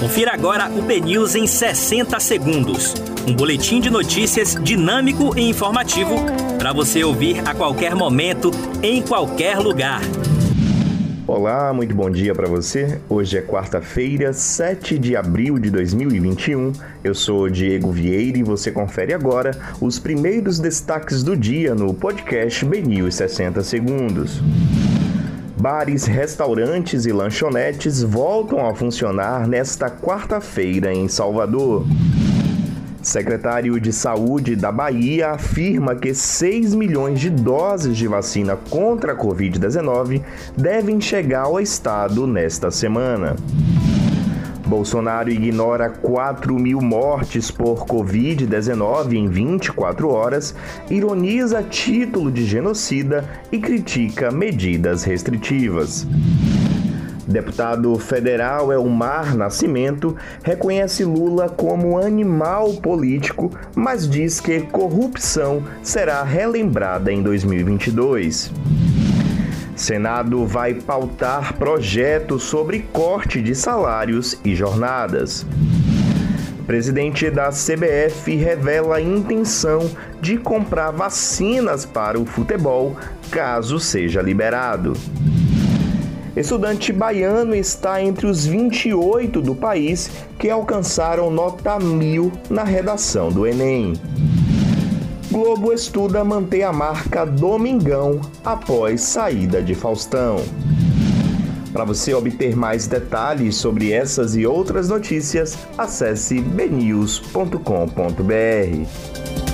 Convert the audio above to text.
Confira agora o BNews em 60 segundos. Um boletim de notícias dinâmico e informativo para você ouvir a qualquer momento, em qualquer lugar. Olá, muito bom dia para você. Hoje é quarta-feira, 7 de abril de 2021. Eu sou Diego Vieira e você confere agora os primeiros destaques do dia no podcast BNews 60 segundos. Bares, restaurantes e lanchonetes voltam a funcionar nesta quarta-feira em Salvador. Secretário de Saúde da Bahia afirma que 6 milhões de doses de vacina contra a Covid-19 devem chegar ao estado nesta semana. Bolsonaro ignora 4 mil mortes por Covid-19 em 24 horas, ironiza título de genocida e critica medidas restritivas. Deputado federal Elmar Nascimento reconhece Lula como animal político, mas diz que corrupção será relembrada em 2022. Senado vai pautar projeto sobre corte de salários e jornadas. Presidente da CBF revela intenção de comprar vacinas para o futebol caso seja liberado. Estudante baiano está entre os 28 do país que alcançaram nota mil na redação do Enem. Globo estuda manter a marca Domingão após saída de Faustão. Para você obter mais detalhes sobre essas e outras notícias, acesse bnews.com.br.